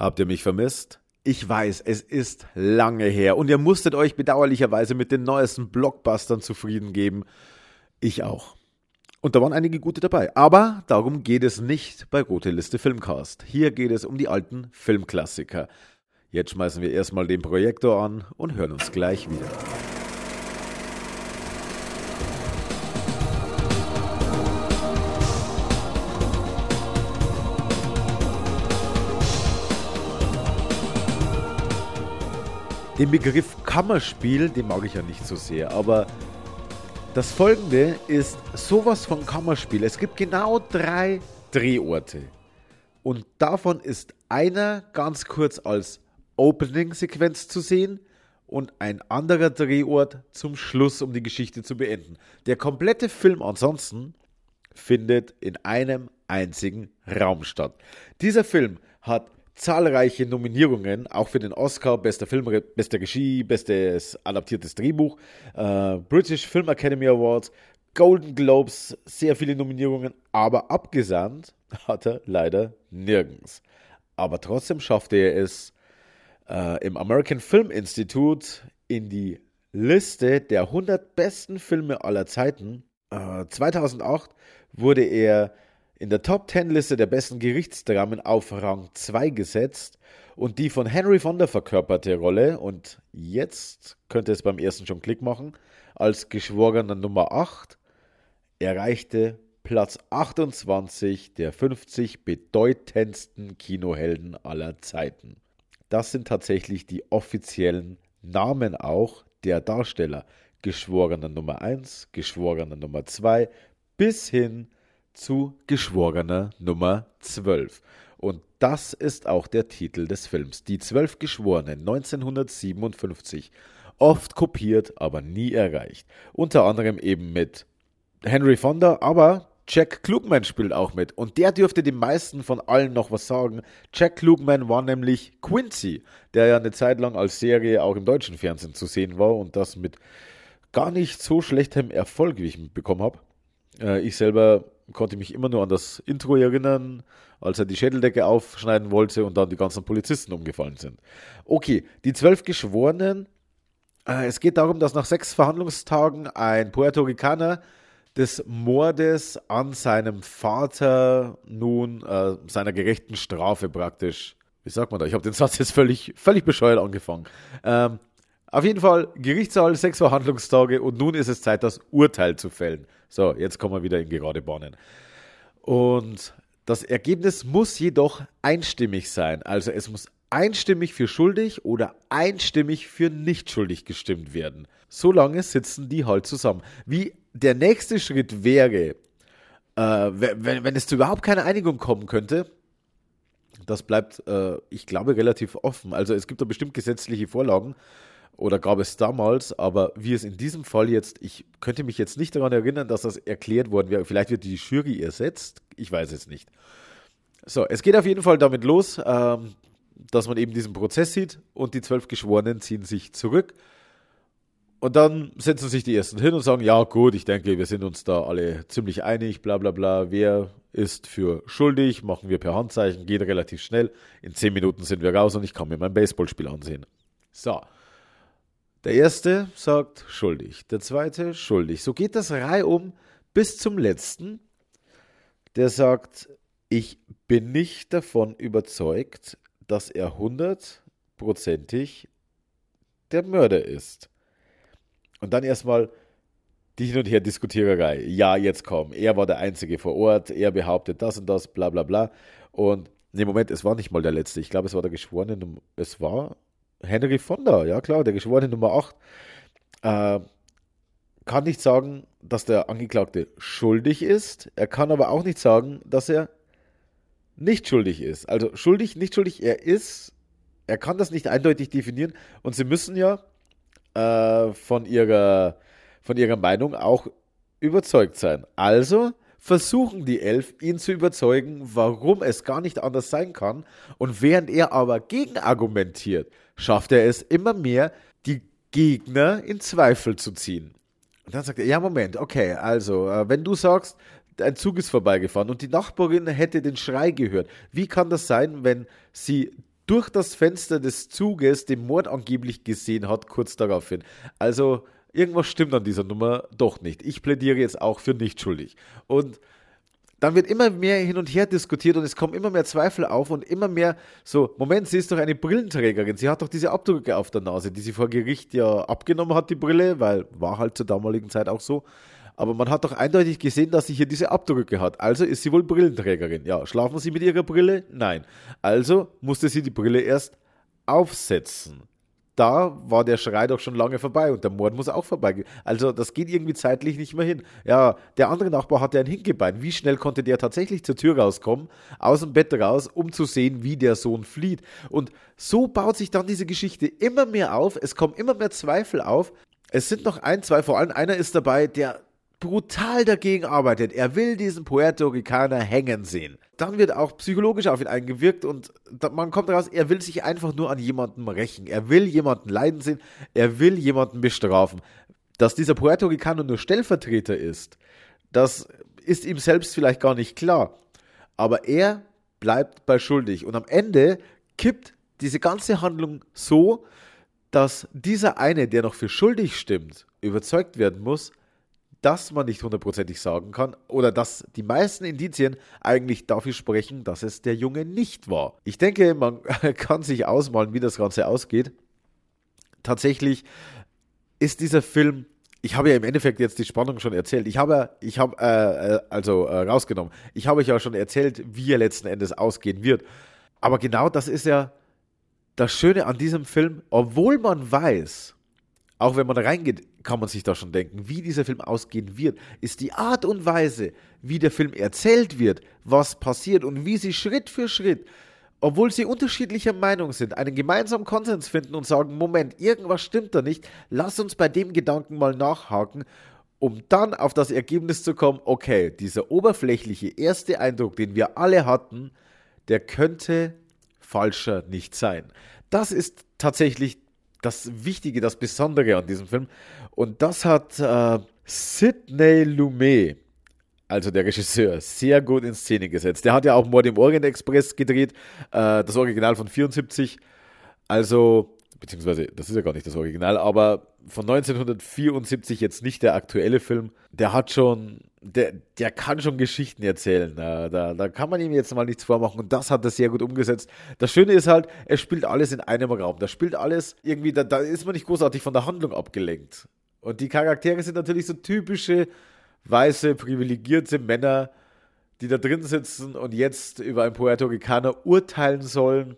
Habt ihr mich vermisst? Ich weiß, es ist lange her und ihr musstet euch bedauerlicherweise mit den neuesten Blockbustern zufrieden geben. Ich auch. Und da waren einige gute dabei. Aber darum geht es nicht bei Rote Liste Filmcast. Hier geht es um die alten Filmklassiker. Jetzt schmeißen wir erstmal den Projektor an und hören uns gleich wieder. Den Begriff Kammerspiel, den mag ich ja nicht so sehr, aber das folgende ist sowas von Kammerspiel. Es gibt genau drei Drehorte. Und davon ist einer ganz kurz als Opening-Sequenz zu sehen und ein anderer Drehort zum Schluss, um die Geschichte zu beenden. Der komplette Film ansonsten findet in einem einzigen Raum statt. Dieser Film hat zahlreiche Nominierungen, auch für den Oscar, bester Film, bester Regie, bestes adaptiertes Drehbuch, äh, British Film Academy Awards, Golden Globes, sehr viele Nominierungen, aber abgesandt hat er leider nirgends. Aber trotzdem schaffte er es äh, im American Film Institute in die Liste der 100 besten Filme aller Zeiten. Äh, 2008 wurde er in der Top 10 Liste der besten Gerichtsdramen auf Rang 2 gesetzt und die von Henry Fonda verkörperte Rolle, und jetzt könnte es beim ersten schon Klick machen, als Geschworener Nummer 8 erreichte Platz 28 der 50 bedeutendsten Kinohelden aller Zeiten. Das sind tatsächlich die offiziellen Namen auch der Darsteller. Geschworener Nummer 1, Geschworener Nummer 2 bis hin zu Geschworener Nummer 12. Und das ist auch der Titel des Films. Die Zwölf Geschworenen 1957. Oft kopiert, aber nie erreicht. Unter anderem eben mit Henry Fonda, aber Jack Klugman spielt auch mit. Und der dürfte den meisten von allen noch was sagen. Jack Klugman war nämlich Quincy, der ja eine Zeit lang als Serie auch im deutschen Fernsehen zu sehen war und das mit gar nicht so schlechtem Erfolg, wie ich mitbekommen habe. Äh, ich selber konnte mich immer nur an das Intro erinnern, als er die Schädeldecke aufschneiden wollte und dann die ganzen Polizisten umgefallen sind. Okay, die zwölf Geschworenen. Äh, es geht darum, dass nach sechs Verhandlungstagen ein Puerto Ricaner des Mordes an seinem Vater nun äh, seiner gerechten Strafe praktisch, wie sagt man da? Ich habe den Satz jetzt völlig, völlig bescheuert angefangen. Ähm, auf jeden Fall Gerichtssaal, sechs Verhandlungstage und nun ist es Zeit, das Urteil zu fällen. So, jetzt kommen wir wieder in gerade Bahnen. Und das Ergebnis muss jedoch einstimmig sein. Also es muss einstimmig für schuldig oder einstimmig für nicht schuldig gestimmt werden. Solange sitzen die halt zusammen. Wie der nächste Schritt wäre, äh, wenn, wenn es zu überhaupt keine Einigung kommen könnte, das bleibt, äh, ich glaube, relativ offen. Also es gibt da bestimmt gesetzliche Vorlagen oder gab es damals, aber wie es in diesem Fall jetzt, ich könnte mich jetzt nicht daran erinnern, dass das erklärt worden wäre. Vielleicht wird die Jury ersetzt, ich weiß es nicht. So, es geht auf jeden Fall damit los, ähm, dass man eben diesen Prozess sieht und die zwölf Geschworenen ziehen sich zurück. Und dann setzen sich die ersten hin und sagen, ja gut, ich denke, wir sind uns da alle ziemlich einig, bla bla bla, wer ist für schuldig, machen wir per Handzeichen, geht relativ schnell. In zehn Minuten sind wir raus und ich kann mir mein Baseballspiel ansehen. So, der erste sagt schuldig, der zweite schuldig. So geht das reihum bis zum letzten, der sagt, ich bin nicht davon überzeugt, dass er hundertprozentig der Mörder ist. Und dann erstmal die Hin- und Her-Diskutiererei. Ja, jetzt komm, er war der Einzige vor Ort, er behauptet das und das, bla bla bla. Und nee, Moment, es war nicht mal der Letzte. Ich glaube, es war der Geschworene, es war Henry Fonda, ja klar, der Geschworene Nummer 8, äh, kann nicht sagen, dass der Angeklagte schuldig ist. Er kann aber auch nicht sagen, dass er nicht schuldig ist. Also schuldig, nicht schuldig, er ist, er kann das nicht eindeutig definieren und sie müssen ja äh, von, ihrer, von ihrer Meinung auch überzeugt sein. Also versuchen die Elf, ihn zu überzeugen, warum es gar nicht anders sein kann. Und während er aber gegenargumentiert, schafft er es immer mehr, die Gegner in Zweifel zu ziehen. Und dann sagt er, ja, Moment, okay, also, äh, wenn du sagst, ein Zug ist vorbeigefahren und die Nachbarin hätte den Schrei gehört, wie kann das sein, wenn sie durch das Fenster des Zuges den Mord angeblich gesehen hat, kurz daraufhin. Also irgendwas stimmt an dieser Nummer doch nicht. Ich plädiere jetzt auch für nicht schuldig. Und dann wird immer mehr hin und her diskutiert und es kommen immer mehr Zweifel auf und immer mehr so, Moment, sie ist doch eine Brillenträgerin, sie hat doch diese Abdrücke auf der Nase, die sie vor Gericht ja abgenommen hat, die Brille, weil war halt zur damaligen Zeit auch so. Aber man hat doch eindeutig gesehen, dass sie hier diese Abdrücke hat. Also ist sie wohl Brillenträgerin. Ja, schlafen Sie mit Ihrer Brille? Nein. Also musste sie die Brille erst aufsetzen da war der Schrei doch schon lange vorbei und der Mord muss auch vorbei. Also das geht irgendwie zeitlich nicht mehr hin. Ja, der andere Nachbar hatte ein Hinkebein. Wie schnell konnte der tatsächlich zur Tür rauskommen, aus dem Bett raus, um zu sehen, wie der Sohn flieht? Und so baut sich dann diese Geschichte immer mehr auf. Es kommen immer mehr Zweifel auf. Es sind noch ein, zwei, vor allem einer ist dabei, der brutal dagegen arbeitet. Er will diesen Puerto Ricaner hängen sehen. Dann wird auch psychologisch auf ihn eingewirkt und man kommt raus, er will sich einfach nur an jemandem rächen. Er will jemanden leiden sehen. Er will jemanden bestrafen. Dass dieser Puerto Ricaner nur Stellvertreter ist, das ist ihm selbst vielleicht gar nicht klar. Aber er bleibt bei schuldig. Und am Ende kippt diese ganze Handlung so, dass dieser eine, der noch für schuldig stimmt, überzeugt werden muss, dass man nicht hundertprozentig sagen kann oder dass die meisten Indizien eigentlich dafür sprechen, dass es der Junge nicht war. Ich denke, man kann sich ausmalen, wie das Ganze ausgeht. Tatsächlich ist dieser Film ich habe ja im Endeffekt jetzt die Spannung schon erzählt. Ich habe, ich habe, äh, äh, also äh, rausgenommen. Ich habe euch ja schon erzählt, wie er letzten Endes ausgehen wird. Aber genau das ist ja das Schöne an diesem Film, obwohl man weiß, auch wenn man da reingeht, kann man sich da schon denken, wie dieser Film ausgehen wird, ist die Art und Weise, wie der Film erzählt wird, was passiert und wie sie Schritt für Schritt, obwohl sie unterschiedlicher Meinung sind, einen gemeinsamen Konsens finden und sagen, Moment, irgendwas stimmt da nicht, lass uns bei dem Gedanken mal nachhaken, um dann auf das Ergebnis zu kommen, okay, dieser oberflächliche erste Eindruck, den wir alle hatten, der könnte falscher nicht sein. Das ist tatsächlich das Wichtige, das Besondere an diesem Film. Und das hat äh, Sidney Lumet, also der Regisseur, sehr gut in Szene gesetzt. Der hat ja auch Mord im Orient Express gedreht, äh, das Original von 74. Also, beziehungsweise, das ist ja gar nicht das Original, aber von 1974 jetzt nicht der aktuelle Film. Der hat schon der, der kann schon Geschichten erzählen. Da, da, da kann man ihm jetzt mal nichts vormachen. Und das hat er sehr gut umgesetzt. Das Schöne ist halt, er spielt alles in einem Raum. Da spielt alles irgendwie, da, da ist man nicht großartig von der Handlung abgelenkt. Und die Charaktere sind natürlich so typische weiße, privilegierte Männer, die da drin sitzen und jetzt über einen Puerto Ricaner urteilen sollen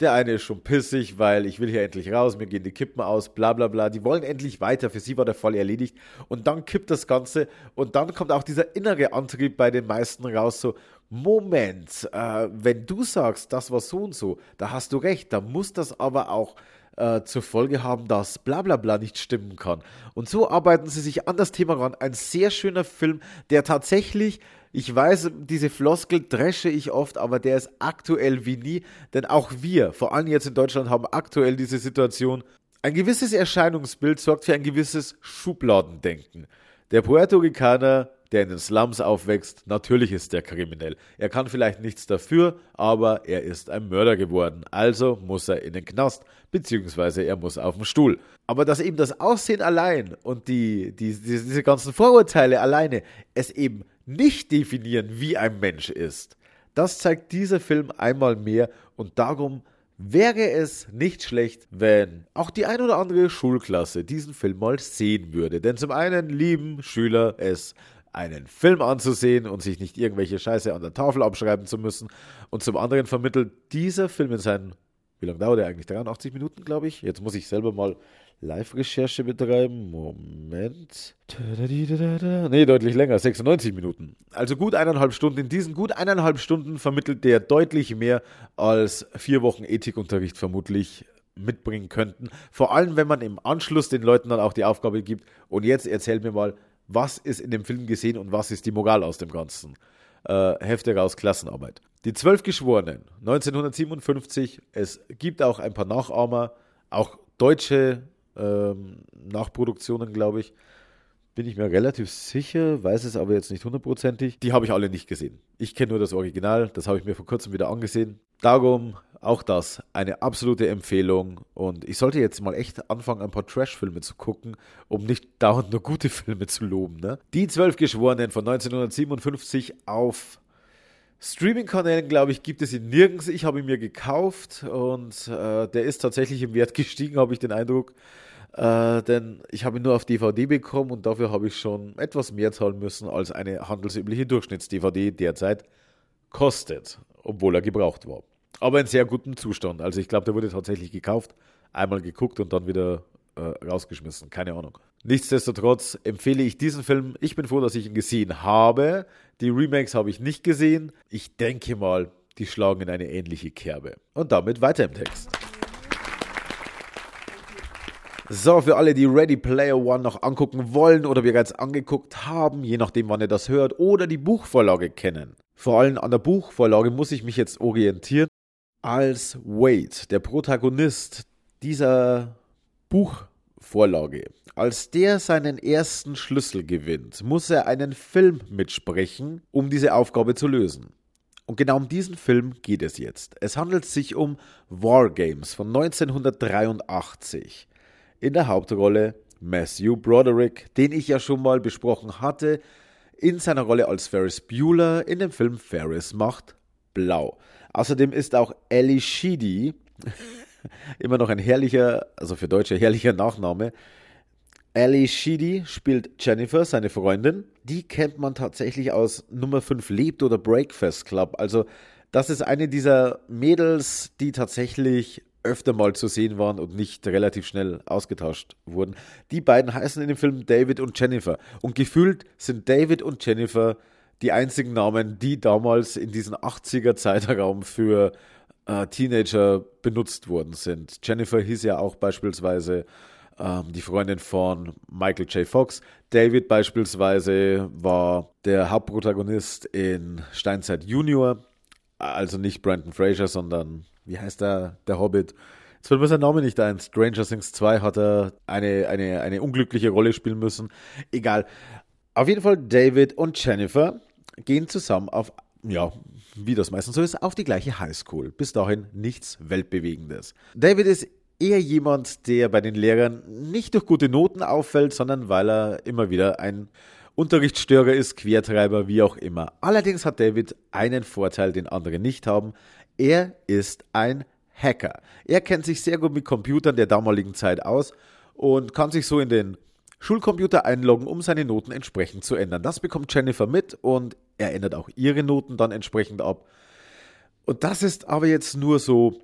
der eine ist schon pissig, weil ich will hier endlich raus, mir gehen die Kippen aus, bla bla bla. Die wollen endlich weiter, für sie war der Fall erledigt. Und dann kippt das Ganze und dann kommt auch dieser innere Antrieb bei den meisten raus, so, Moment, äh, wenn du sagst, das war so und so, da hast du recht, da muss das aber auch äh, zur Folge haben, dass bla bla bla nicht stimmen kann. Und so arbeiten sie sich an das Thema ran. Ein sehr schöner Film, der tatsächlich ich weiß, diese Floskel dresche ich oft, aber der ist aktuell wie nie, denn auch wir, vor allem jetzt in Deutschland, haben aktuell diese Situation. Ein gewisses Erscheinungsbild sorgt für ein gewisses Schubladendenken. Der Puerto Ricaner, der in den Slums aufwächst, natürlich ist der kriminell. Er kann vielleicht nichts dafür, aber er ist ein Mörder geworden. Also muss er in den Knast, beziehungsweise er muss auf den Stuhl. Aber dass eben das Aussehen allein und die, die, diese ganzen Vorurteile alleine es eben nicht definieren, wie ein Mensch ist. Das zeigt dieser Film einmal mehr und darum wäre es nicht schlecht, wenn auch die ein oder andere Schulklasse diesen Film mal sehen würde. Denn zum einen lieben Schüler es, einen Film anzusehen und sich nicht irgendwelche Scheiße an der Tafel abschreiben zu müssen. Und zum anderen vermittelt dieser Film in seinen, wie lange dauert er eigentlich? 83 Minuten, glaube ich. Jetzt muss ich selber mal Live-Recherche betreiben. Moment. Nee, deutlich länger, 96 Minuten. Also gut eineinhalb Stunden. In diesen gut eineinhalb Stunden vermittelt der deutlich mehr als vier Wochen Ethikunterricht vermutlich mitbringen könnten. Vor allem, wenn man im Anschluss den Leuten dann auch die Aufgabe gibt, und jetzt erzähl mir mal, was ist in dem Film gesehen und was ist die Moral aus dem Ganzen. Äh, Hefte raus, Klassenarbeit. Die Zwölf Geschworenen, 1957. Es gibt auch ein paar Nachahmer, auch deutsche ähm, Nachproduktionen, glaube ich. Bin ich mir relativ sicher, weiß es aber jetzt nicht hundertprozentig. Die habe ich alle nicht gesehen. Ich kenne nur das Original, das habe ich mir vor kurzem wieder angesehen. Darum auch das eine absolute Empfehlung. Und ich sollte jetzt mal echt anfangen, ein paar Trash-Filme zu gucken, um nicht dauernd nur gute Filme zu loben. Ne? Die Zwölf Geschworenen von 1957 auf Streaming-Kanälen, glaube ich, gibt es ihn nirgends. Ich habe ihn mir gekauft und äh, der ist tatsächlich im Wert gestiegen, habe ich den Eindruck. Äh, denn ich habe ihn nur auf DVD bekommen und dafür habe ich schon etwas mehr zahlen müssen, als eine handelsübliche Durchschnitts-DVD derzeit kostet, obwohl er gebraucht war. Aber in sehr gutem Zustand. Also ich glaube, der wurde tatsächlich gekauft, einmal geguckt und dann wieder äh, rausgeschmissen. Keine Ahnung. Nichtsdestotrotz empfehle ich diesen Film. Ich bin froh, dass ich ihn gesehen habe. Die Remakes habe ich nicht gesehen. Ich denke mal, die schlagen in eine ähnliche Kerbe. Und damit weiter im Text. So, für alle, die Ready Player One noch angucken wollen oder bereits angeguckt haben, je nachdem, wann ihr das hört, oder die Buchvorlage kennen. Vor allem an der Buchvorlage muss ich mich jetzt orientieren. Als Wade, der Protagonist dieser Buchvorlage, als der seinen ersten Schlüssel gewinnt, muss er einen Film mitsprechen, um diese Aufgabe zu lösen. Und genau um diesen Film geht es jetzt. Es handelt sich um War Games von 1983. In der Hauptrolle Matthew Broderick, den ich ja schon mal besprochen hatte, in seiner Rolle als Ferris Bueller in dem Film Ferris macht blau. Außerdem ist auch Ellie Sheedy, immer noch ein herrlicher, also für Deutsche herrlicher Nachname. Ellie Sheedy spielt Jennifer, seine Freundin. Die kennt man tatsächlich aus Nummer 5 Lebt oder Breakfast Club. Also, das ist eine dieser Mädels, die tatsächlich öfter mal zu sehen waren und nicht relativ schnell ausgetauscht wurden. Die beiden heißen in dem Film David und Jennifer. Und gefühlt sind David und Jennifer die einzigen Namen, die damals in diesem 80er Zeitraum für äh, Teenager benutzt worden sind. Jennifer hieß ja auch beispielsweise ähm, die Freundin von Michael J. Fox. David beispielsweise war der Hauptprotagonist in Steinzeit Junior. Also nicht Brandon Fraser, sondern wie heißt der, der Hobbit? Jetzt fällt mir sein Name nicht ein. Stranger Things 2 hat er eine, eine, eine unglückliche Rolle spielen müssen. Egal. Auf jeden Fall David und Jennifer gehen zusammen auf, ja, wie das meistens so ist, auf die gleiche Highschool. Bis dahin nichts Weltbewegendes. David ist eher jemand, der bei den Lehrern nicht durch gute Noten auffällt, sondern weil er immer wieder ein Unterrichtsstörer ist, Quertreiber, wie auch immer. Allerdings hat David einen Vorteil, den andere nicht haben. Er ist ein Hacker. Er kennt sich sehr gut mit Computern der damaligen Zeit aus und kann sich so in den Schulcomputer einloggen, um seine Noten entsprechend zu ändern. Das bekommt Jennifer mit und er ändert auch ihre Noten dann entsprechend ab. Und das ist aber jetzt nur so,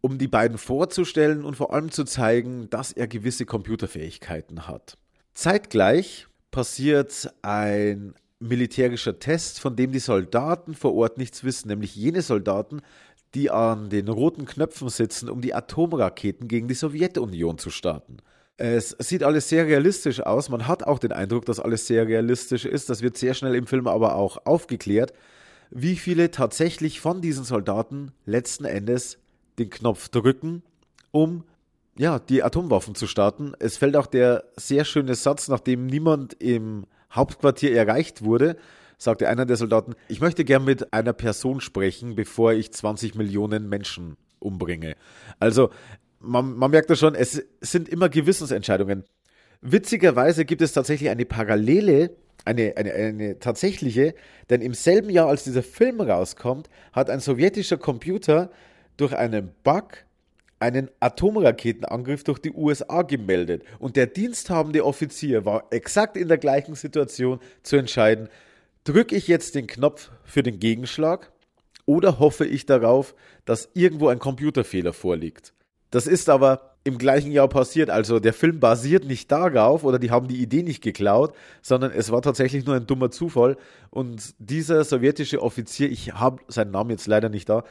um die beiden vorzustellen und vor allem zu zeigen, dass er gewisse Computerfähigkeiten hat. Zeitgleich passiert ein militärischer Test, von dem die Soldaten vor Ort nichts wissen, nämlich jene Soldaten, die an den roten Knöpfen sitzen, um die Atomraketen gegen die Sowjetunion zu starten. Es sieht alles sehr realistisch aus. Man hat auch den Eindruck, dass alles sehr realistisch ist. Das wird sehr schnell im Film aber auch aufgeklärt, wie viele tatsächlich von diesen Soldaten letzten Endes den Knopf drücken, um ja, die Atomwaffen zu starten. Es fällt auch der sehr schöne Satz, nachdem niemand im Hauptquartier erreicht wurde, sagte einer der Soldaten, ich möchte gern mit einer Person sprechen, bevor ich 20 Millionen Menschen umbringe. Also man, man merkt das schon, es sind immer Gewissensentscheidungen. Witzigerweise gibt es tatsächlich eine Parallele, eine, eine, eine tatsächliche, denn im selben Jahr, als dieser Film rauskommt, hat ein sowjetischer Computer durch einen Bug einen Atomraketenangriff durch die USA gemeldet. Und der diensthabende Offizier war exakt in der gleichen Situation zu entscheiden, drücke ich jetzt den Knopf für den Gegenschlag oder hoffe ich darauf, dass irgendwo ein Computerfehler vorliegt. Das ist aber im gleichen Jahr passiert. Also der Film basiert nicht darauf oder die haben die Idee nicht geklaut, sondern es war tatsächlich nur ein dummer Zufall. Und dieser sowjetische Offizier, ich habe seinen Namen jetzt leider nicht da,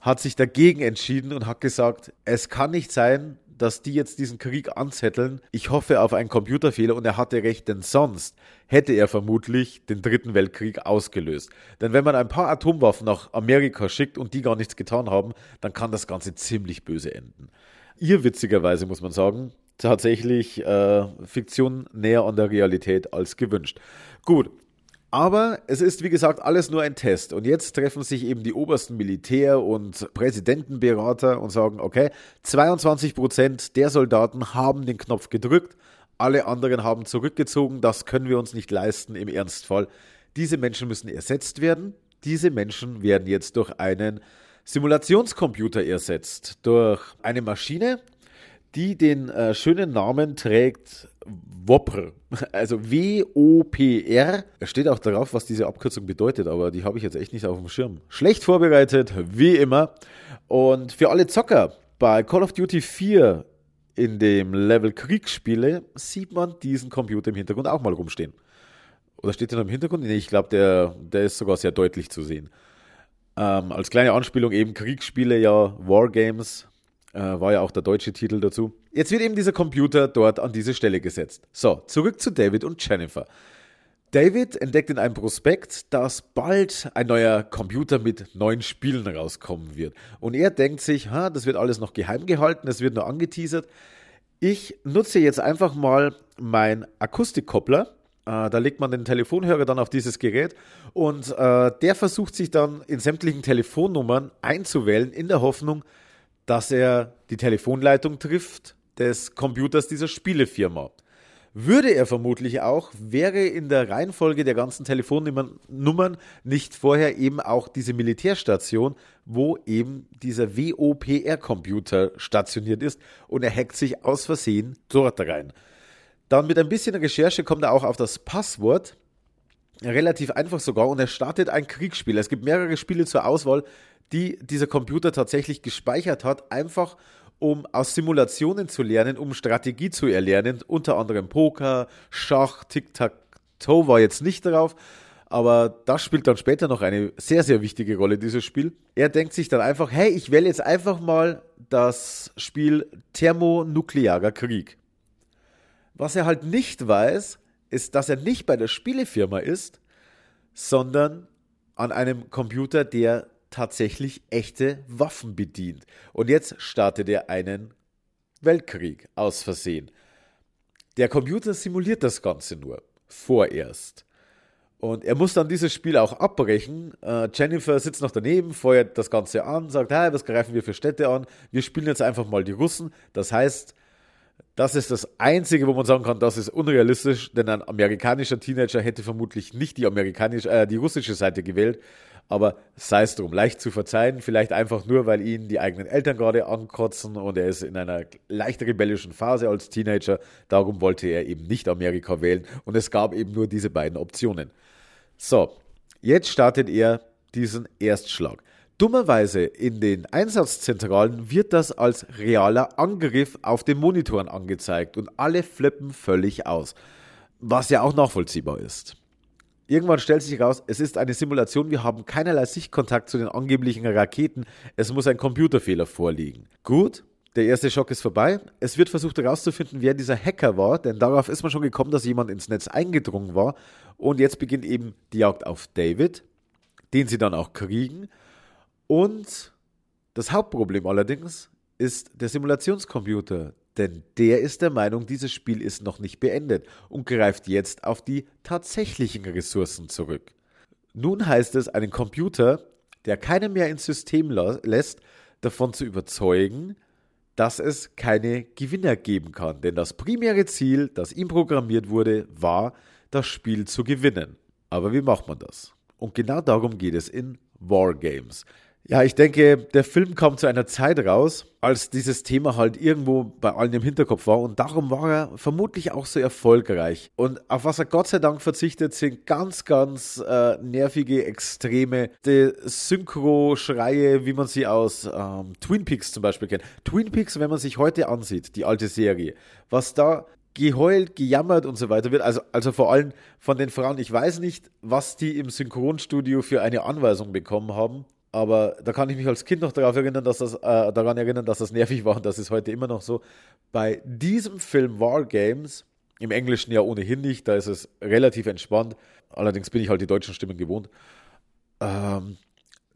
hat sich dagegen entschieden und hat gesagt, es kann nicht sein, dass die jetzt diesen Krieg anzetteln. Ich hoffe auf einen Computerfehler und er hatte recht, denn sonst hätte er vermutlich den Dritten Weltkrieg ausgelöst. Denn wenn man ein paar Atomwaffen nach Amerika schickt und die gar nichts getan haben, dann kann das Ganze ziemlich böse enden. Ihr witzigerweise muss man sagen, tatsächlich äh, Fiktion näher an der Realität als gewünscht. Gut, Aber es ist, wie gesagt, alles nur ein Test. Und jetzt treffen sich eben die obersten Militär- und Präsidentenberater und sagen, okay, 22 Prozent der Soldaten haben den Knopf gedrückt, alle anderen haben zurückgezogen, das können wir uns nicht leisten im Ernstfall. Diese Menschen müssen ersetzt werden. Diese Menschen werden jetzt durch einen Simulationscomputer ersetzt, durch eine Maschine, die den äh, schönen Namen trägt WOPR. Also W-O-P-R. Es steht auch darauf, was diese Abkürzung bedeutet, aber die habe ich jetzt echt nicht auf dem Schirm. Schlecht vorbereitet, wie immer. Und für alle Zocker, bei Call of Duty 4 in dem Level Kriegsspiele sieht man diesen Computer im Hintergrund auch mal rumstehen. Oder steht der noch im Hintergrund? Nee, ich glaube, der, der ist sogar sehr deutlich zu sehen. Ähm, als kleine Anspielung eben Kriegsspiele, ja, Wargames, äh, war ja auch der deutsche Titel dazu. Jetzt wird eben dieser Computer dort an diese Stelle gesetzt. So, zurück zu David und Jennifer. David entdeckt in einem Prospekt, dass bald ein neuer Computer mit neuen Spielen rauskommen wird. Und er denkt sich, ha, das wird alles noch geheim gehalten, das wird nur angeteasert. Ich nutze jetzt einfach mal mein Akustikkoppler. Äh, da legt man den Telefonhörer dann auf dieses Gerät und äh, der versucht sich dann in sämtlichen Telefonnummern einzuwählen, in der Hoffnung, dass er die Telefonleitung trifft des Computers dieser Spielefirma. Würde er vermutlich auch, wäre in der Reihenfolge der ganzen Telefonnummern nicht vorher eben auch diese Militärstation, wo eben dieser WOPR-Computer stationiert ist und er hackt sich aus Versehen dort rein. Dann mit ein bisschen Recherche kommt er auch auf das Passwort, relativ einfach sogar, und er startet ein Kriegsspiel. Es gibt mehrere Spiele zur Auswahl, die dieser Computer tatsächlich gespeichert hat, einfach um aus Simulationen zu lernen, um Strategie zu erlernen, unter anderem Poker, Schach, Tic-Tac-Toe war jetzt nicht drauf, aber das spielt dann später noch eine sehr, sehr wichtige Rolle, dieses Spiel. Er denkt sich dann einfach, hey, ich wähle jetzt einfach mal das Spiel Thermonuklearer Krieg. Was er halt nicht weiß, ist, dass er nicht bei der Spielefirma ist, sondern an einem Computer, der tatsächlich echte Waffen bedient. Und jetzt startet er einen Weltkrieg aus Versehen. Der Computer simuliert das Ganze nur, vorerst. Und er muss dann dieses Spiel auch abbrechen. Äh, Jennifer sitzt noch daneben, feuert das Ganze an, sagt, hey, was greifen wir für Städte an? Wir spielen jetzt einfach mal die Russen. Das heißt, das ist das Einzige, wo man sagen kann, das ist unrealistisch, denn ein amerikanischer Teenager hätte vermutlich nicht die, amerikanische, äh, die russische Seite gewählt, aber sei es drum, leicht zu verzeihen, vielleicht einfach nur, weil ihn die eigenen Eltern gerade ankotzen und er ist in einer leicht rebellischen Phase als Teenager. Darum wollte er eben nicht Amerika wählen und es gab eben nur diese beiden Optionen. So, jetzt startet er diesen Erstschlag. Dummerweise in den Einsatzzentralen wird das als realer Angriff auf den Monitoren angezeigt und alle flippen völlig aus, was ja auch nachvollziehbar ist. Irgendwann stellt sich heraus, es ist eine Simulation, wir haben keinerlei Sichtkontakt zu den angeblichen Raketen, es muss ein Computerfehler vorliegen. Gut, der erste Schock ist vorbei. Es wird versucht herauszufinden, wer dieser Hacker war, denn darauf ist man schon gekommen, dass jemand ins Netz eingedrungen war. Und jetzt beginnt eben die Jagd auf David, den sie dann auch kriegen. Und das Hauptproblem allerdings ist der Simulationscomputer, denn der ist der Meinung, dieses Spiel ist noch nicht beendet und greift jetzt auf die tatsächlichen Ressourcen zurück. Nun heißt es, einen Computer, der keinen mehr ins System lässt, davon zu überzeugen, dass es keine Gewinner geben kann. Denn das primäre Ziel, das ihm programmiert wurde, war, das Spiel zu gewinnen. Aber wie macht man das? Und genau darum geht es in Wargames. Ja, ich denke, der Film kam zu einer Zeit raus, als dieses Thema halt irgendwo bei allen im Hinterkopf war und darum war er vermutlich auch so erfolgreich. Und auf was er Gott sei Dank verzichtet, sind ganz, ganz äh, nervige, extreme Synchro-Schreie, wie man sie aus ähm, Twin Peaks zum Beispiel kennt. Twin Peaks, wenn man sich heute ansieht, die alte Serie, was da geheult, gejammert und so weiter wird. Also, also vor allem von den Frauen. Ich weiß nicht, was die im Synchronstudio für eine Anweisung bekommen haben. Aber da kann ich mich als Kind noch darauf erinnern, dass das, äh, daran erinnern, dass das nervig war und das ist heute immer noch so. Bei diesem Film War Games, im Englischen ja ohnehin nicht, da ist es relativ entspannt. Allerdings bin ich halt die deutschen Stimmen gewohnt. Ähm,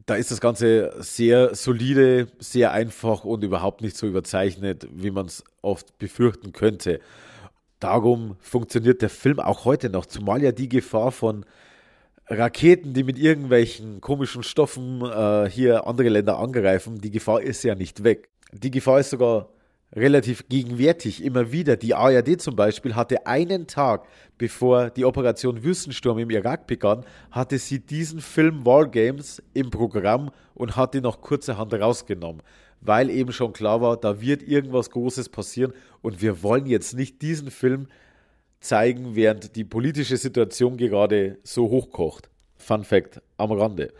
da ist das Ganze sehr solide, sehr einfach und überhaupt nicht so überzeichnet, wie man es oft befürchten könnte. Darum funktioniert der Film auch heute noch, zumal ja die Gefahr von Raketen, die mit irgendwelchen komischen Stoffen äh, hier andere Länder angreifen, die Gefahr ist ja nicht weg. Die Gefahr ist sogar relativ gegenwärtig immer wieder. Die ARD zum Beispiel hatte einen Tag, bevor die Operation Wüstensturm im Irak begann, hatte sie diesen Film Wargames im Programm und hat ihn noch kurzerhand rausgenommen, weil eben schon klar war, da wird irgendwas Großes passieren und wir wollen jetzt nicht diesen Film zeigen, während die politische Situation gerade so hochkocht. Fun Fact am Rande.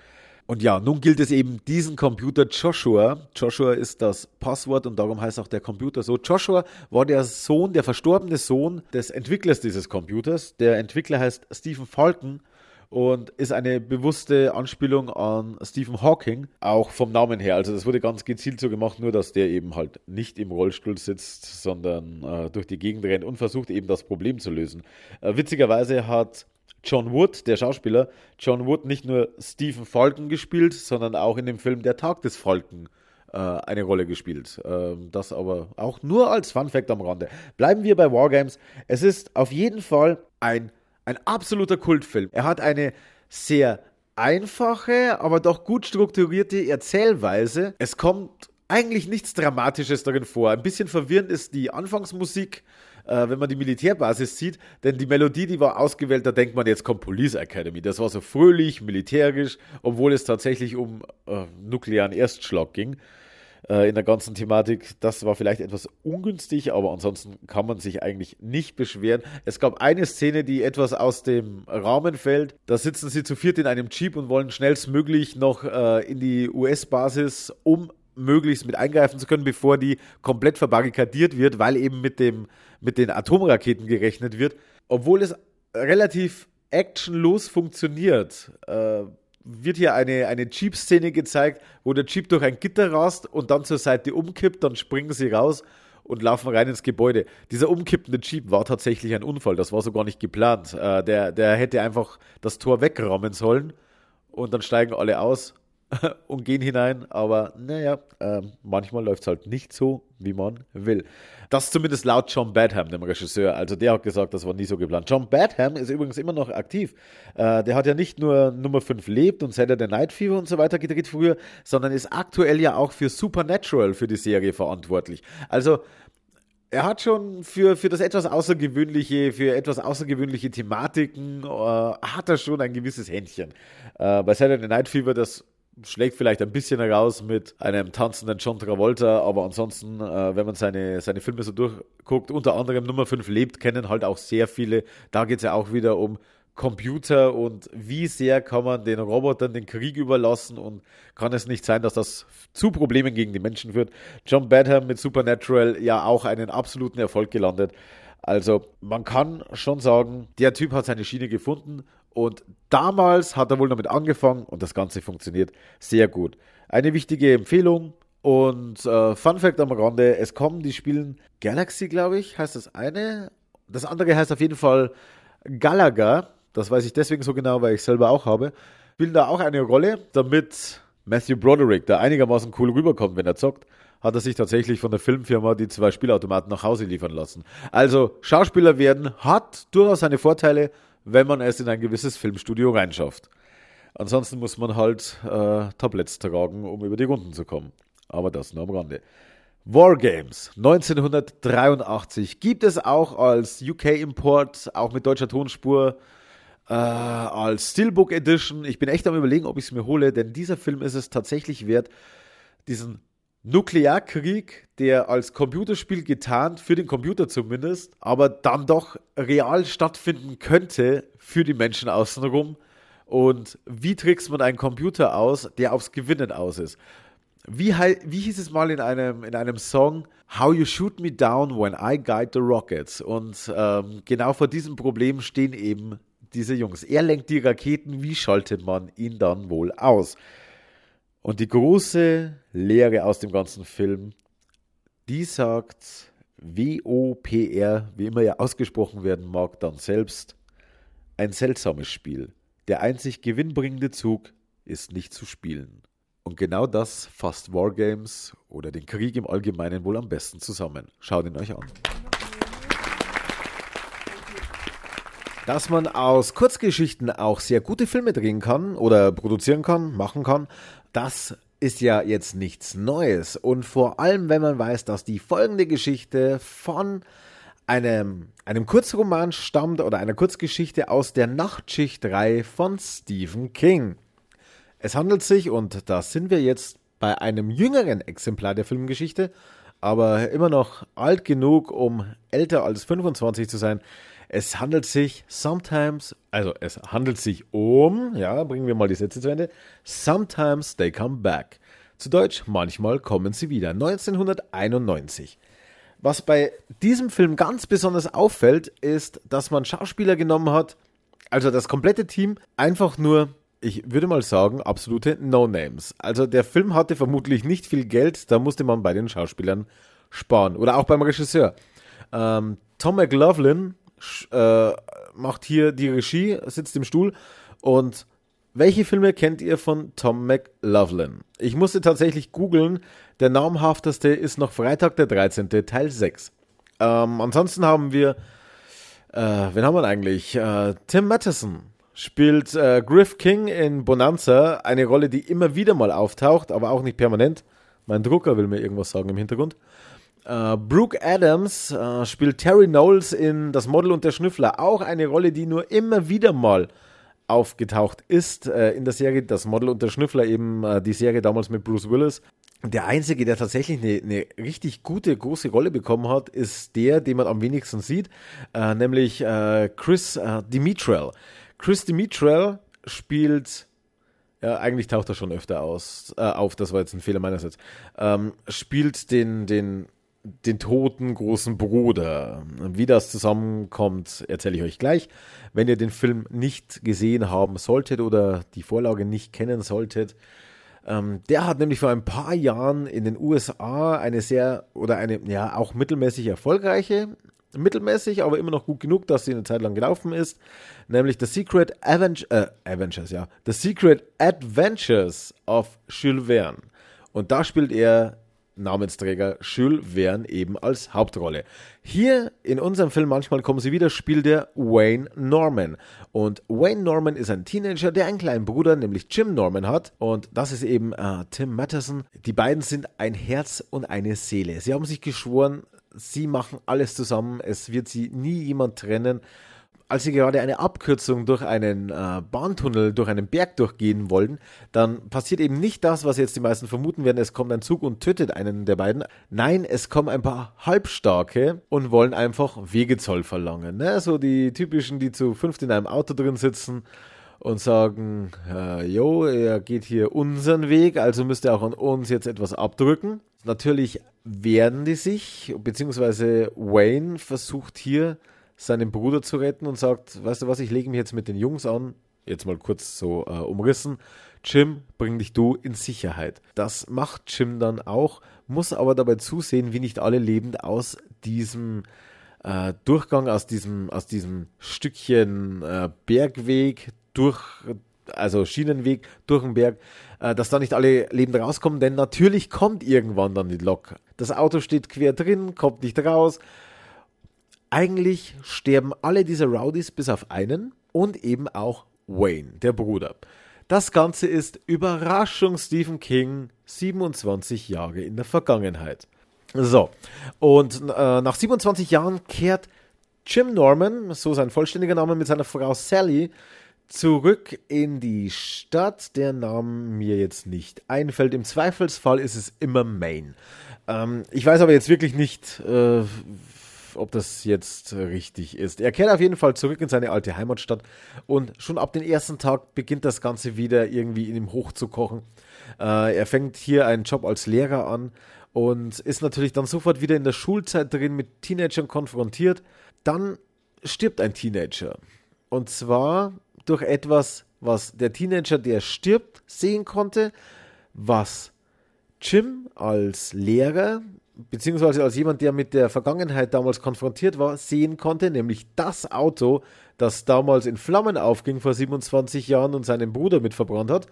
Und ja, nun gilt es eben diesen Computer Joshua. Joshua ist das Passwort und darum heißt auch der Computer so. Joshua war der Sohn, der verstorbene Sohn des Entwicklers dieses Computers. Der Entwickler heißt Stephen Falcon und ist eine bewusste Anspielung an Stephen Hawking, auch vom Namen her. Also das wurde ganz gezielt so gemacht, nur dass der eben halt nicht im Rollstuhl sitzt, sondern äh, durch die Gegend rennt und versucht eben das Problem zu lösen. Äh, witzigerweise hat John Wood, der Schauspieler, John Wood nicht nur Stephen Falcon gespielt, sondern auch in dem Film Der Tag des Falken äh, eine Rolle gespielt. Ähm, das aber auch nur als Fun Fact am Rande. Bleiben wir bei Wargames. Es ist auf jeden Fall ein ein absoluter Kultfilm. Er hat eine sehr einfache, aber doch gut strukturierte Erzählweise. Es kommt eigentlich nichts Dramatisches darin vor. Ein bisschen verwirrend ist die Anfangsmusik, äh, wenn man die Militärbasis sieht, denn die Melodie, die war ausgewählt, da denkt man, jetzt kommt Police Academy. Das war so fröhlich, militärisch, obwohl es tatsächlich um äh, nuklearen Erstschlag ging in der ganzen Thematik. Das war vielleicht etwas ungünstig, aber ansonsten kann man sich eigentlich nicht beschweren. Es gab eine Szene, die etwas aus dem Rahmen fällt. Da sitzen sie zu viert in einem Jeep und wollen schnellstmöglich noch äh, in die US-Basis, um möglichst mit eingreifen zu können, bevor die komplett verbarrikadiert wird, weil eben mit, dem, mit den Atomraketen gerechnet wird. Obwohl es relativ actionlos funktioniert. Äh, wird hier eine, eine Jeep-Szene gezeigt, wo der Jeep durch ein Gitter rast und dann zur Seite umkippt, dann springen sie raus und laufen rein ins Gebäude. Dieser umkippende Jeep war tatsächlich ein Unfall, das war so gar nicht geplant. Äh, der, der hätte einfach das Tor wegrammen sollen und dann steigen alle aus und gehen hinein, aber naja, äh, manchmal läuft es halt nicht so, wie man will. Das zumindest laut John Badham, dem Regisseur. Also der hat gesagt, das war nie so geplant. John Badham ist übrigens immer noch aktiv. Äh, der hat ja nicht nur Nummer 5 lebt und Saturday Night Fever und so weiter gedreht früher, sondern ist aktuell ja auch für Supernatural für die Serie verantwortlich. Also er hat schon für, für das etwas Außergewöhnliche, für etwas außergewöhnliche Thematiken, äh, hat er schon ein gewisses Händchen. Äh, bei Saturday Night Fever, das schlägt vielleicht ein bisschen heraus mit einem tanzenden John Travolta, aber ansonsten, äh, wenn man seine, seine Filme so durchguckt, unter anderem Nummer 5 lebt, kennen halt auch sehr viele. Da geht es ja auch wieder um Computer und wie sehr kann man den Robotern den Krieg überlassen und kann es nicht sein, dass das zu Problemen gegen die Menschen führt. John Badham mit Supernatural ja auch einen absoluten Erfolg gelandet. Also man kann schon sagen, der Typ hat seine Schiene gefunden und damals hat er wohl damit angefangen und das Ganze funktioniert sehr gut. Eine wichtige Empfehlung und äh, Fun Fact am Rande: Es kommen, die spielen Galaxy, glaube ich, heißt das eine. Das andere heißt auf jeden Fall Galaga. Das weiß ich deswegen so genau, weil ich selber auch habe. Spielen da auch eine Rolle, damit Matthew Broderick, der einigermaßen cool rüberkommt, wenn er zockt, hat er sich tatsächlich von der Filmfirma die zwei Spielautomaten nach Hause liefern lassen. Also Schauspieler werden hat durchaus seine Vorteile, wenn man es in ein gewisses Filmstudio reinschafft. Ansonsten muss man halt äh, Tablets tragen, um über die Runden zu kommen. Aber das nur am Rande. Wargames 1983 gibt es auch als UK-Import, auch mit deutscher Tonspur, äh, als Steelbook Edition. Ich bin echt am überlegen, ob ich es mir hole, denn dieser Film ist es tatsächlich wert, diesen Nuklearkrieg, der als Computerspiel getarnt, für den Computer zumindest, aber dann doch real stattfinden könnte für die Menschen außenrum. Und wie trickst man einen Computer aus, der aufs Gewinnen aus ist? Wie, wie hieß es mal in einem, in einem Song? How you shoot me down when I guide the rockets. Und ähm, genau vor diesem Problem stehen eben diese Jungs. Er lenkt die Raketen, wie schaltet man ihn dann wohl aus? Und die große Lehre aus dem ganzen Film, die sagt W-O-P-R, wie immer ja ausgesprochen werden mag, dann selbst, ein seltsames Spiel. Der einzig gewinnbringende Zug ist nicht zu spielen. Und genau das fasst Wargames oder den Krieg im Allgemeinen wohl am besten zusammen. Schaut ihn euch an. Dass man aus Kurzgeschichten auch sehr gute Filme drehen kann oder produzieren kann, machen kann, das ist ja jetzt nichts Neues. Und vor allem, wenn man weiß, dass die folgende Geschichte von einem, einem Kurzroman stammt oder einer Kurzgeschichte aus der Nachtschicht-Reihe von Stephen King. Es handelt sich, und da sind wir jetzt bei einem jüngeren Exemplar der Filmgeschichte, aber immer noch alt genug, um älter als 25 zu sein, es handelt sich sometimes, also es handelt sich um, ja, bringen wir mal die Sätze zu Ende. Sometimes they come back. Zu Deutsch, manchmal kommen sie wieder. 1991. Was bei diesem Film ganz besonders auffällt, ist, dass man Schauspieler genommen hat, also das komplette Team, einfach nur, ich würde mal sagen, absolute No-Names. Also der Film hatte vermutlich nicht viel Geld, da musste man bei den Schauspielern sparen. Oder auch beim Regisseur. Ähm, Tom McLaughlin äh, macht hier die Regie, sitzt im Stuhl und welche Filme kennt ihr von Tom McLaughlin? Ich musste tatsächlich googeln. Der namhafteste ist noch Freitag der 13. Teil 6. Ähm, ansonsten haben wir, äh, wen haben wir eigentlich? Äh, Tim Matheson spielt äh, Griff King in Bonanza, eine Rolle, die immer wieder mal auftaucht, aber auch nicht permanent. Mein Drucker will mir irgendwas sagen im Hintergrund. Äh, Brooke Adams äh, spielt Terry Knowles in Das Model und der Schnüffler. Auch eine Rolle, die nur immer wieder mal aufgetaucht ist äh, in der Serie. Das Model und der Schnüffler, eben äh, die Serie damals mit Bruce Willis. Der einzige, der tatsächlich eine, eine, richtig gute, große Rolle bekommen hat, ist der, den man am wenigsten sieht, äh, nämlich äh, Chris äh, Dimitrell. Chris Dimitrell spielt ja, eigentlich taucht er schon öfter aus, äh, auf, das war jetzt ein Fehler meinerseits. Ähm, spielt den, den den toten großen Bruder. Wie das zusammenkommt, erzähle ich euch gleich. Wenn ihr den Film nicht gesehen haben solltet oder die Vorlage nicht kennen solltet, ähm, der hat nämlich vor ein paar Jahren in den USA eine sehr oder eine ja auch mittelmäßig erfolgreiche, mittelmäßig, aber immer noch gut genug, dass sie eine Zeit lang gelaufen ist, nämlich The Secret Aven äh, Avengers, ja, The Secret Adventures of Jules Verne. Und da spielt er Namensträger Jules Verne eben als Hauptrolle. Hier in unserem Film, manchmal kommen sie wieder, spielt der Wayne Norman. Und Wayne Norman ist ein Teenager, der einen kleinen Bruder, nämlich Jim Norman hat. Und das ist eben äh, Tim Matterson. Die beiden sind ein Herz und eine Seele. Sie haben sich geschworen, sie machen alles zusammen. Es wird sie nie jemand trennen als sie gerade eine Abkürzung durch einen äh, Bahntunnel, durch einen Berg durchgehen wollen, dann passiert eben nicht das, was jetzt die meisten vermuten werden, es kommt ein Zug und tötet einen der beiden. Nein, es kommen ein paar Halbstarke und wollen einfach Wegezoll verlangen. Ne? So die typischen, die zu fünft in einem Auto drin sitzen und sagen, äh, jo, er geht hier unseren Weg, also müsst ihr auch an uns jetzt etwas abdrücken. Natürlich wehren die sich, beziehungsweise Wayne versucht hier seinen Bruder zu retten und sagt, weißt du was, ich lege mich jetzt mit den Jungs an, jetzt mal kurz so äh, umrissen, Jim, bring dich du in Sicherheit. Das macht Jim dann auch, muss aber dabei zusehen, wie nicht alle lebend aus diesem äh, Durchgang, aus diesem, aus diesem Stückchen äh, Bergweg durch, also Schienenweg durch den Berg, äh, dass da nicht alle lebend rauskommen, denn natürlich kommt irgendwann dann die Lok. Das Auto steht quer drin, kommt nicht raus, eigentlich sterben alle diese Rowdies bis auf einen und eben auch Wayne, der Bruder. Das Ganze ist Überraschung Stephen King 27 Jahre in der Vergangenheit. So, und äh, nach 27 Jahren kehrt Jim Norman, so sein vollständiger Name, mit seiner Frau Sally zurück in die Stadt. Der Name mir jetzt nicht einfällt. Im Zweifelsfall ist es immer Maine. Ähm, ich weiß aber jetzt wirklich nicht, äh, ob das jetzt richtig ist. Er kehrt auf jeden Fall zurück in seine alte Heimatstadt und schon ab dem ersten Tag beginnt das Ganze wieder irgendwie in ihm hochzukochen. Äh, er fängt hier einen Job als Lehrer an und ist natürlich dann sofort wieder in der Schulzeit drin mit Teenagern konfrontiert. Dann stirbt ein Teenager. Und zwar durch etwas, was der Teenager, der stirbt, sehen konnte, was Jim als Lehrer beziehungsweise als jemand, der mit der Vergangenheit damals konfrontiert war, sehen konnte, nämlich das Auto, das damals in Flammen aufging vor 27 Jahren und seinen Bruder mit verbrannt hat.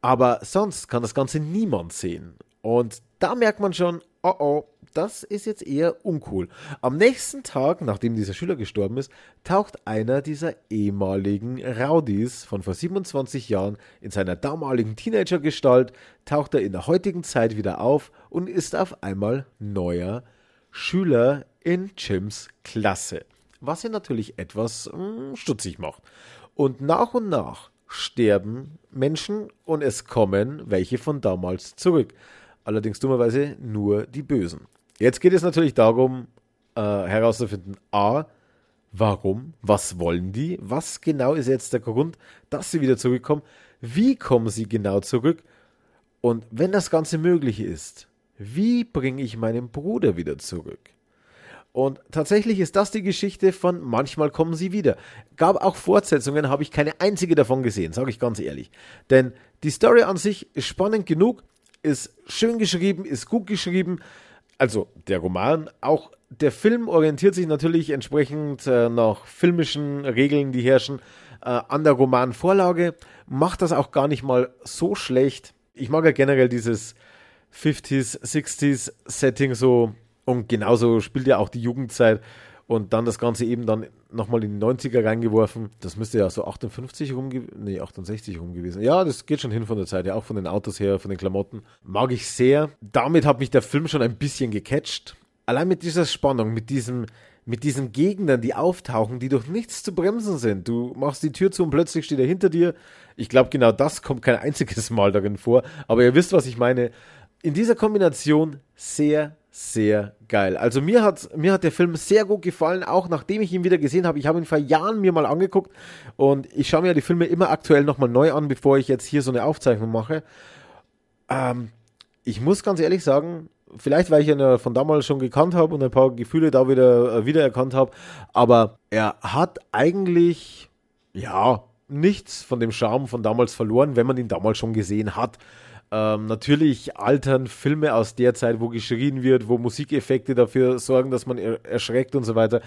Aber sonst kann das Ganze niemand sehen. Und da merkt man schon, oh oh, das ist jetzt eher uncool. Am nächsten Tag, nachdem dieser Schüler gestorben ist, taucht einer dieser ehemaligen Rowdies von vor 27 Jahren in seiner damaligen Teenagergestalt, taucht er in der heutigen Zeit wieder auf und ist auf einmal neuer Schüler in Jims Klasse. Was ihn natürlich etwas mh, hm, stutzig macht. Und nach und nach sterben Menschen und es kommen welche von damals zurück. Allerdings dummerweise nur die Bösen. Jetzt geht es natürlich darum, äh, herauszufinden, a, warum, was wollen die, was genau ist jetzt der Grund, dass sie wieder zurückkommen, wie kommen sie genau zurück und wenn das Ganze möglich ist, wie bringe ich meinen Bruder wieder zurück? Und tatsächlich ist das die Geschichte von Manchmal kommen sie wieder. Gab auch Fortsetzungen, habe ich keine einzige davon gesehen, sage ich ganz ehrlich. Denn die Story an sich ist spannend genug, ist schön geschrieben, ist gut geschrieben. Also der Roman, auch der Film orientiert sich natürlich entsprechend äh, nach filmischen Regeln, die herrschen, äh, an der Romanvorlage. Macht das auch gar nicht mal so schlecht. Ich mag ja generell dieses 50s, 60s Setting so und genauso spielt ja auch die Jugendzeit und dann das Ganze eben dann nochmal in die 90er reingeworfen. Das müsste ja so 58 rum, nee, 68 rum gewesen. Ja, das geht schon hin von der Zeit, ja, auch von den Autos her, von den Klamotten. Mag ich sehr. Damit hat mich der Film schon ein bisschen gecatcht. Allein mit dieser Spannung, mit diesem, mit diesen Gegnern, die auftauchen, die durch nichts zu bremsen sind. Du machst die Tür zu und plötzlich steht er hinter dir. Ich glaube, genau das kommt kein einziges Mal darin vor. Aber ihr wisst, was ich meine. In dieser Kombination sehr, sehr geil. Also mir hat, mir hat der Film sehr gut gefallen, auch nachdem ich ihn wieder gesehen habe. Ich habe ihn vor Jahren mir mal angeguckt und ich schaue mir ja die Filme immer aktuell nochmal neu an, bevor ich jetzt hier so eine Aufzeichnung mache. Ähm, ich muss ganz ehrlich sagen, vielleicht weil ich ihn ja von damals schon gekannt habe und ein paar Gefühle da wieder äh, wiedererkannt habe, aber er hat eigentlich, ja, nichts von dem Charme von damals verloren, wenn man ihn damals schon gesehen hat. Ähm, natürlich altern Filme aus der Zeit, wo geschrien wird, wo Musikeffekte dafür sorgen, dass man er erschreckt und so weiter.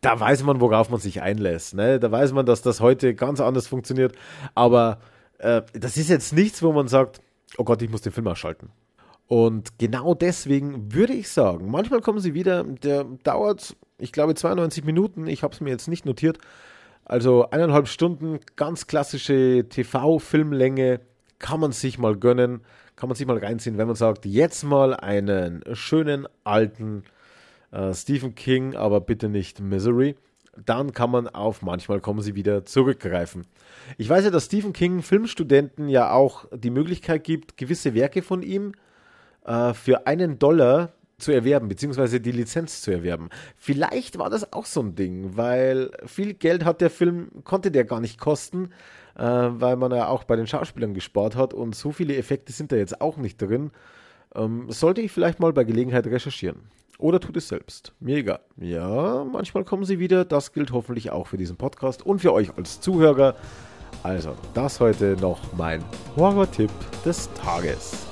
Da weiß man, worauf man sich einlässt. Ne? Da weiß man, dass das heute ganz anders funktioniert. Aber äh, das ist jetzt nichts, wo man sagt, oh Gott, ich muss den Film ausschalten. Und genau deswegen würde ich sagen, manchmal kommen sie wieder, der dauert, ich glaube, 92 Minuten. Ich habe es mir jetzt nicht notiert. Also eineinhalb Stunden, ganz klassische TV-Filmlänge kann man sich mal gönnen, kann man sich mal reinziehen, wenn man sagt, jetzt mal einen schönen alten äh, Stephen King, aber bitte nicht Misery. Dann kann man auf manchmal kommen sie wieder zurückgreifen. Ich weiß ja, dass Stephen King Filmstudenten ja auch die Möglichkeit gibt, gewisse Werke von ihm äh, für einen Dollar zu erwerben, beziehungsweise die Lizenz zu erwerben. Vielleicht war das auch so ein Ding, weil viel Geld hat der Film, konnte der gar nicht kosten, äh, weil man ja auch bei den Schauspielern gespart hat und so viele Effekte sind da jetzt auch nicht drin. Ähm, sollte ich vielleicht mal bei Gelegenheit recherchieren. Oder tut es selbst. Mir egal. Ja, manchmal kommen sie wieder. Das gilt hoffentlich auch für diesen Podcast und für euch als Zuhörer. Also, das heute noch mein Horror-Tipp des Tages.